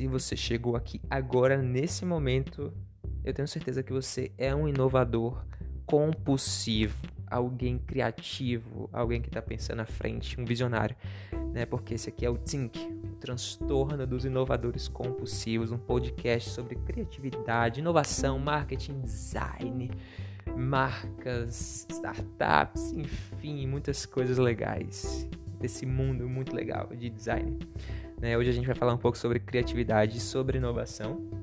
Se você chegou aqui agora, nesse momento, eu tenho certeza que você é um inovador compulsivo, alguém criativo, alguém que está pensando à frente, um visionário, né? Porque esse aqui é o Think, o transtorno dos inovadores compulsivos, um podcast sobre criatividade, inovação, marketing, design, marcas, startups, enfim, muitas coisas legais desse mundo muito legal de design. Né? Hoje a gente vai falar um pouco sobre criatividade e sobre inovação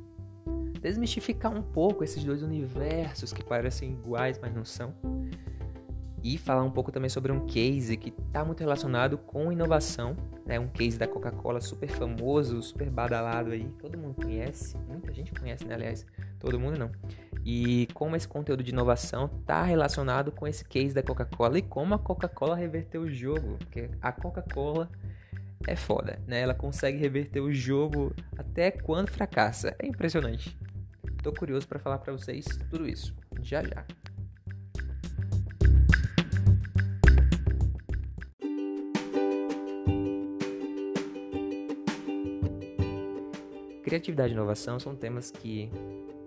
desmistificar um pouco esses dois universos que parecem iguais, mas não são. E falar um pouco também sobre um case que está muito relacionado com inovação, né? Um case da Coca-Cola super famoso, super badalado aí, todo mundo conhece, muita gente conhece, né? Aliás, todo mundo não. E como esse conteúdo de inovação está relacionado com esse case da Coca-Cola e como a Coca-Cola reverteu o jogo, porque a Coca-Cola é foda, né? Ela consegue reverter o jogo até quando fracassa. É impressionante. Tô curioso para falar para vocês tudo isso. Já já. Criatividade e inovação são temas que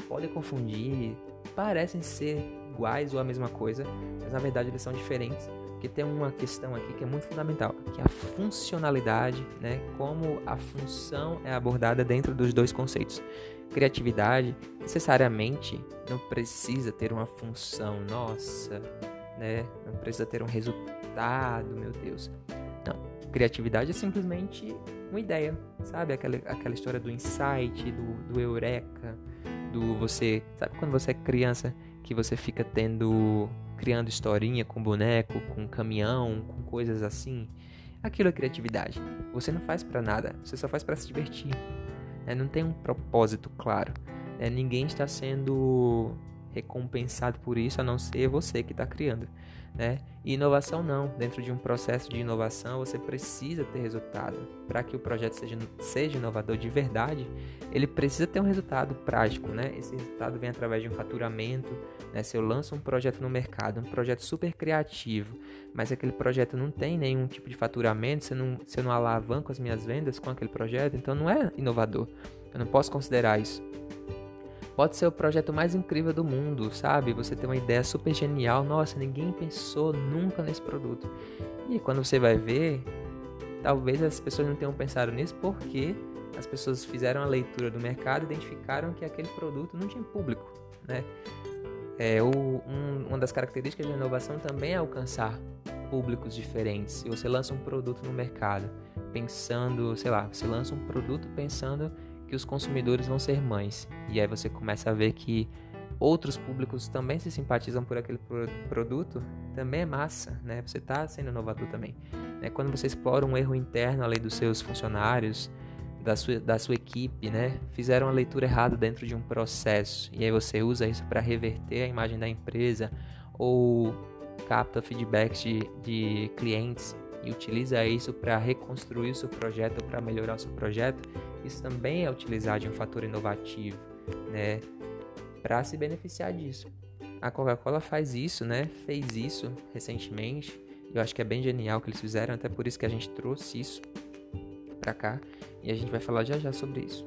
podem confundir, parecem ser iguais ou a mesma coisa, mas na verdade eles são diferentes porque tem uma questão aqui que é muito fundamental, que é a funcionalidade, né? Como a função é abordada dentro dos dois conceitos. Criatividade necessariamente não precisa ter uma função, nossa, né? Não precisa ter um resultado, meu Deus. Não, criatividade é simplesmente uma ideia, sabe? Aquela, aquela história do insight, do, do eureka, do você. Sabe quando você é criança que você fica tendo criando historinha com boneco, com caminhão, com coisas assim. Aquilo é criatividade. Você não faz para nada, você só faz para se divertir. Né? Não tem um propósito claro. Né? Ninguém está sendo recompensado por isso a não ser você que está criando né? E inovação não. Dentro de um processo de inovação, você precisa ter resultado. Para que o projeto seja, seja inovador de verdade, ele precisa ter um resultado prático, né? Esse resultado vem através de um faturamento, né? Se eu lanço um projeto no mercado, um projeto super criativo, mas aquele projeto não tem nenhum tipo de faturamento, se eu não, se eu não alavanco as minhas vendas com aquele projeto, então não é inovador. Eu não posso considerar isso. Pode ser o projeto mais incrível do mundo, sabe? Você tem uma ideia super genial, nossa, ninguém pensou nunca nesse produto. E quando você vai ver, talvez as pessoas não tenham pensado nisso porque as pessoas fizeram a leitura do mercado e identificaram que aquele produto não tinha público, né? É, o, um, uma das características da inovação também é alcançar públicos diferentes. Se você lança um produto no mercado pensando, sei lá, você lança um produto pensando que os consumidores vão ser mães. E aí você começa a ver que outros públicos também se simpatizam por aquele produto, também é massa, né? Você está sendo inovador também. É quando você explora um erro interno além dos seus funcionários, da sua, da sua equipe, né? Fizeram a leitura errada dentro de um processo e aí você usa isso para reverter a imagem da empresa ou capta feedbacks de, de clientes e utiliza isso para reconstruir o seu projeto, para melhorar o seu projeto, isso também é utilizar de um fator inovativo, né, para se beneficiar disso. A Coca-Cola faz isso, né? Fez isso recentemente. Eu acho que é bem genial que eles fizeram, até por isso que a gente trouxe isso para cá e a gente vai falar já já sobre isso.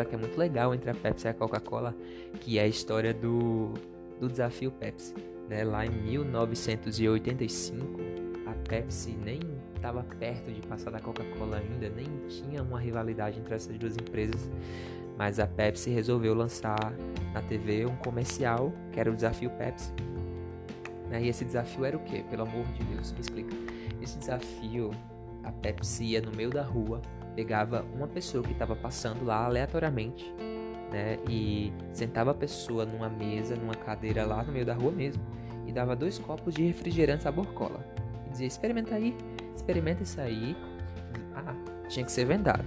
História que é muito legal entre a Pepsi e a Coca-Cola, que é a história do, do desafio Pepsi. Né? Lá em 1985, a Pepsi nem estava perto de passar da Coca-Cola ainda, nem tinha uma rivalidade entre essas duas empresas, mas a Pepsi resolveu lançar na TV um comercial que era o desafio Pepsi. Né? E esse desafio era o quê? Pelo amor de Deus, me explica. Esse desafio, a Pepsi ia no meio da rua pegava uma pessoa que estava passando lá aleatoriamente, né, e sentava a pessoa numa mesa, numa cadeira lá no meio da rua mesmo, e dava dois copos de refrigerante sabor cola. E dizia: experimenta aí, experimenta isso aí. Ah, tinha que ser vendado.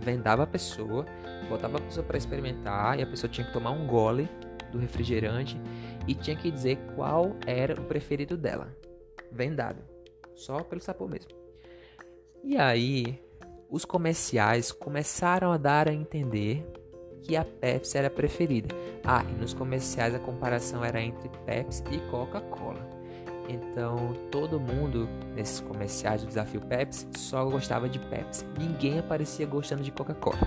Vendava a pessoa, botava a pessoa para experimentar, e a pessoa tinha que tomar um gole do refrigerante e tinha que dizer qual era o preferido dela. Vendado. Só pelo sabor mesmo. E aí, os comerciais começaram a dar a entender que a Pepsi era a preferida. Ah, e nos comerciais a comparação era entre Pepsi e Coca-Cola. Então todo mundo nesses comerciais do desafio Pepsi só gostava de Pepsi. Ninguém aparecia gostando de Coca-Cola.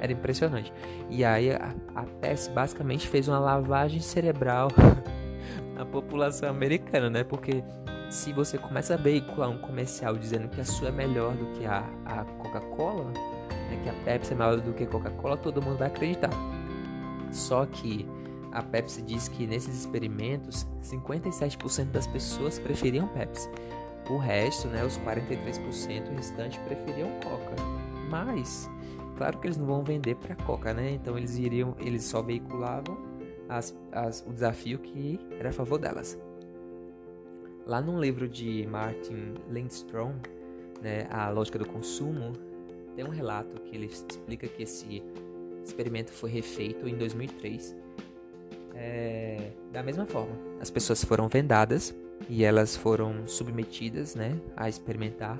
Era impressionante. E aí a, a Pepsi basicamente fez uma lavagem cerebral na população americana, né? Porque se você começa a veicular um comercial dizendo que a sua é melhor do que a, a Coca-Cola, né? que a Pepsi é melhor do que a Coca-Cola, todo mundo vai acreditar. Só que a Pepsi diz que nesses experimentos, 57% das pessoas preferiam Pepsi. O resto, né, os 43% restantes preferiam Coca. Mas, claro que eles não vão vender para Coca, né? Então eles iriam, eles só veiculavam as, as, o desafio que era a favor delas. Lá num livro de Martin Lindstrom, né, A Lógica do Consumo, tem um relato que ele explica que esse experimento foi refeito em 2003 é, da mesma forma. As pessoas foram vendadas e elas foram submetidas né, a experimentar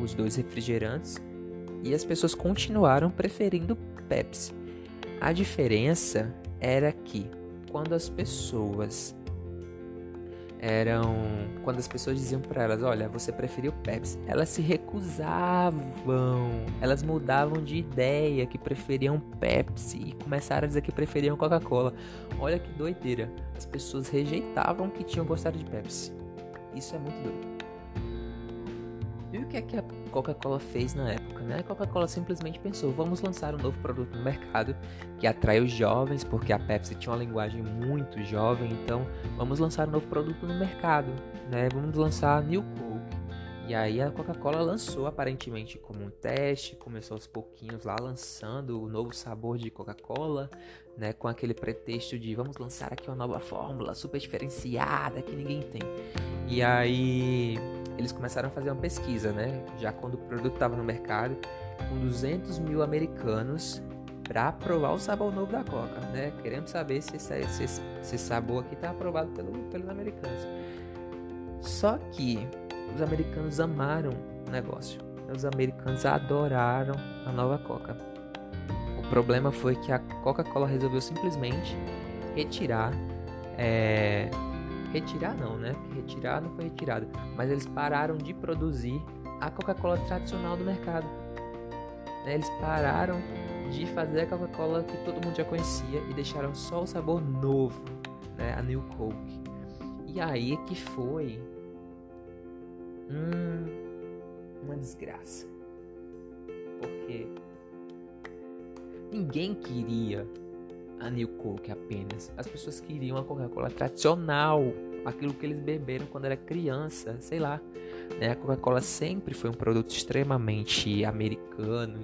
os dois refrigerantes e as pessoas continuaram preferindo Pepsi. A diferença era que quando as pessoas eram quando as pessoas diziam para elas, olha, você preferiu Pepsi, elas se recusavam, elas mudavam de ideia que preferiam Pepsi e começaram a dizer que preferiam Coca-Cola. Olha que doideira, as pessoas rejeitavam que tinham gostado de Pepsi. Isso é muito doido. E o que é que a Coca-Cola fez na época? Né? A Coca-Cola simplesmente pensou: vamos lançar um novo produto no mercado que atrai os jovens, porque a Pepsi tinha uma linguagem muito jovem, então vamos lançar um novo produto no mercado. Né? Vamos lançar New Coke. E aí a Coca-Cola lançou aparentemente como um teste, começou aos pouquinhos lá lançando o novo sabor de Coca-Cola, né, com aquele pretexto de vamos lançar aqui uma nova fórmula super diferenciada que ninguém tem. E aí eles começaram a fazer uma pesquisa, né? Já quando o produto estava no mercado, com 200 mil americanos para provar o sabor novo da Coca, né? Queremos saber se esse, se esse, se esse sabor aqui está aprovado pelo, pelos americanos. Só que os americanos amaram o negócio. Os americanos adoraram a nova Coca. O problema foi que a Coca-Cola resolveu simplesmente retirar é, Retirar não, né? Retirar não foi retirado. Mas eles pararam de produzir a Coca-Cola tradicional do mercado. Né? Eles pararam de fazer a Coca-Cola que todo mundo já conhecia e deixaram só o sabor novo, né? A New Coke. E aí que foi hum, uma desgraça. Porque ninguém queria a New Coke apenas. As pessoas queriam a Coca-Cola tradicional, aquilo que eles beberam quando era criança, sei lá. Né? A Coca-Cola sempre foi um produto extremamente americano,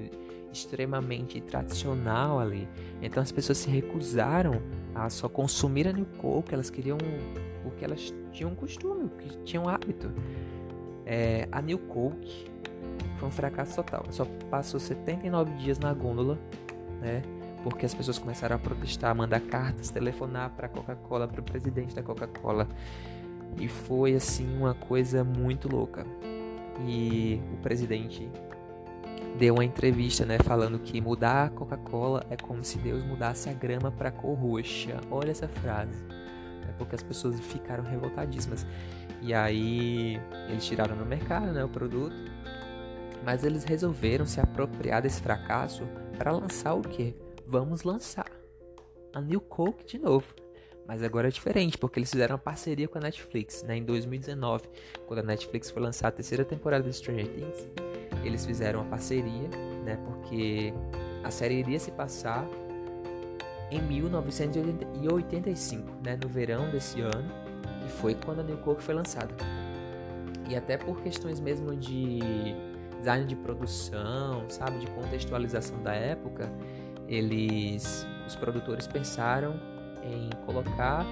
extremamente tradicional ali. Então as pessoas se recusaram a só consumir a New Coke, elas queriam o que elas tinham costume, o que tinham hábito. É, a New Coke foi um fracasso total. Só passou 79 dias na gôndola, né? porque as pessoas começaram a protestar, mandar cartas, telefonar para a Coca-Cola, para o presidente da Coca-Cola. E foi assim uma coisa muito louca. E o presidente deu uma entrevista, né, falando que mudar a Coca-Cola é como se Deus mudasse a grama para cor roxa. Olha essa frase. Porque as pessoas ficaram revoltadíssimas. E aí eles tiraram no mercado, né, o produto. Mas eles resolveram se apropriar desse fracasso para lançar o quê? vamos lançar a New Coke de novo. Mas agora é diferente, porque eles fizeram uma parceria com a Netflix, né? Em 2019, quando a Netflix foi lançar a terceira temporada de Stranger Things, eles fizeram uma parceria, né? Porque a série iria se passar em 1985, né? No verão desse ano, que foi quando a New Coke foi lançada. E até por questões mesmo de design de produção, sabe, de contextualização da época, eles, os produtores pensaram em colocar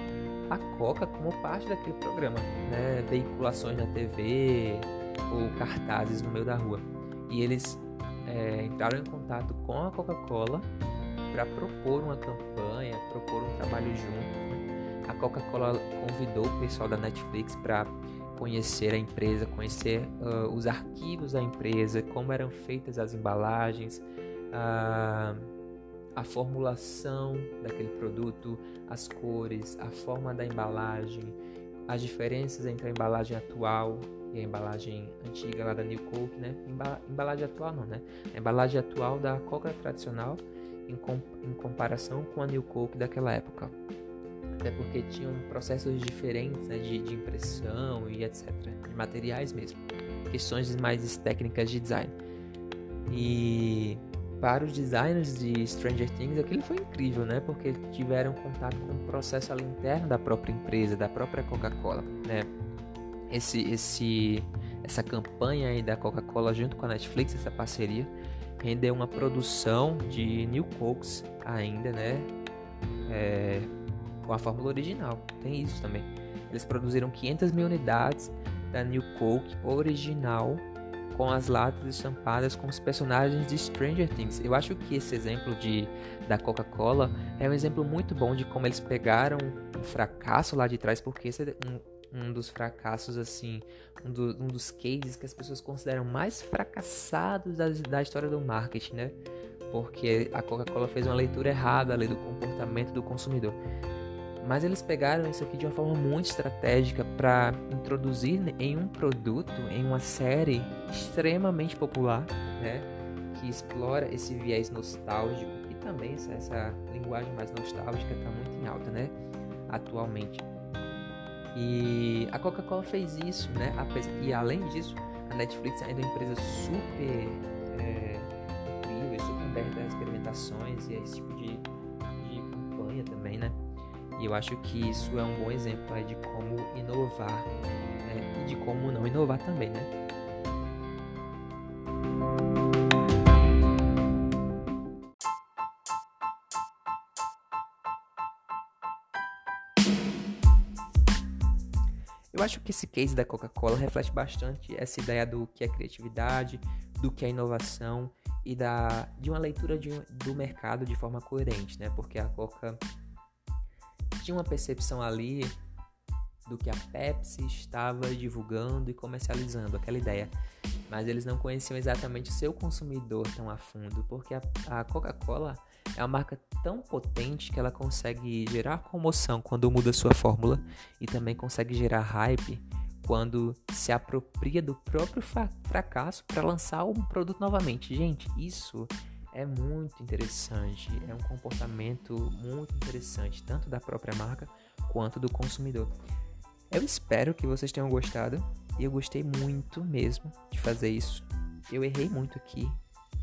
a Coca como parte daquele programa, né? veiculações na TV ou cartazes no meio da rua. E eles é, entraram em contato com a Coca-Cola para propor uma campanha, propor um trabalho junto. Né? A Coca-Cola convidou o pessoal da Netflix para conhecer a empresa, conhecer uh, os arquivos da empresa, como eram feitas as embalagens, uh, a formulação daquele produto, as cores, a forma da embalagem, as diferenças entre a embalagem atual e a embalagem antiga lá da New Coke, né? Embalagem atual não, né? A embalagem atual da Coca tradicional em, em comparação com a New Coke daquela época. Até porque tinham processos diferentes né, de, de impressão e etc. De materiais mesmo. Questões mais técnicas de design. E para os designers de Stranger Things, aquilo foi incrível, né? Porque tiveram contato com o processo ali interno da própria empresa, da própria Coca-Cola, né? Esse, esse, essa campanha aí da Coca-Cola junto com a Netflix, essa parceria, rendeu uma produção de New Cokes ainda, né? É, com a fórmula original, tem isso também. Eles produziram 500 mil unidades da New Coke original com as latas estampadas com os personagens de Stranger Things. Eu acho que esse exemplo de da Coca-Cola é um exemplo muito bom de como eles pegaram um fracasso lá de trás, porque esse é um, um dos fracassos, assim, um, do, um, dos cases que as pessoas consideram mais fracassados da, da história do marketing, né? Porque a Coca-Cola fez uma leitura errada ali do comportamento do consumidor. Mas eles pegaram isso aqui de uma forma muito estratégica para introduzir em um produto, em uma série extremamente popular, né? Que explora esse viés nostálgico e também essa, essa linguagem mais nostálgica está muito em alta, né? Atualmente. E a Coca-Cola fez isso, né? E além disso, a Netflix ainda é uma empresa super é, incrível, super aberta a experimentações e a esse tipo de, de campanha também, né? E eu acho que isso é um bom exemplo de como inovar né? e de como não inovar também, né? Eu acho que esse case da Coca-Cola reflete bastante essa ideia do que é criatividade, do que é inovação e da, de uma leitura de, do mercado de forma coerente, né? Porque a Coca tinha uma percepção ali do que a Pepsi estava divulgando e comercializando, aquela ideia. Mas eles não conheciam exatamente o seu consumidor tão a fundo, porque a, a Coca-Cola é uma marca tão potente que ela consegue gerar comoção quando muda sua fórmula e também consegue gerar hype quando se apropria do próprio fracasso para lançar um produto novamente. Gente, isso é muito interessante, é um comportamento muito interessante, tanto da própria marca quanto do consumidor. Eu espero que vocês tenham gostado e eu gostei muito mesmo de fazer isso. Eu errei muito aqui,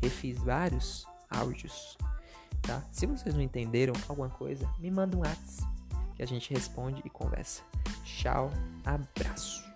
refiz vários áudios, tá? Se vocês não entenderam alguma coisa, me manda um WhatsApp que a gente responde e conversa. Tchau, abraço.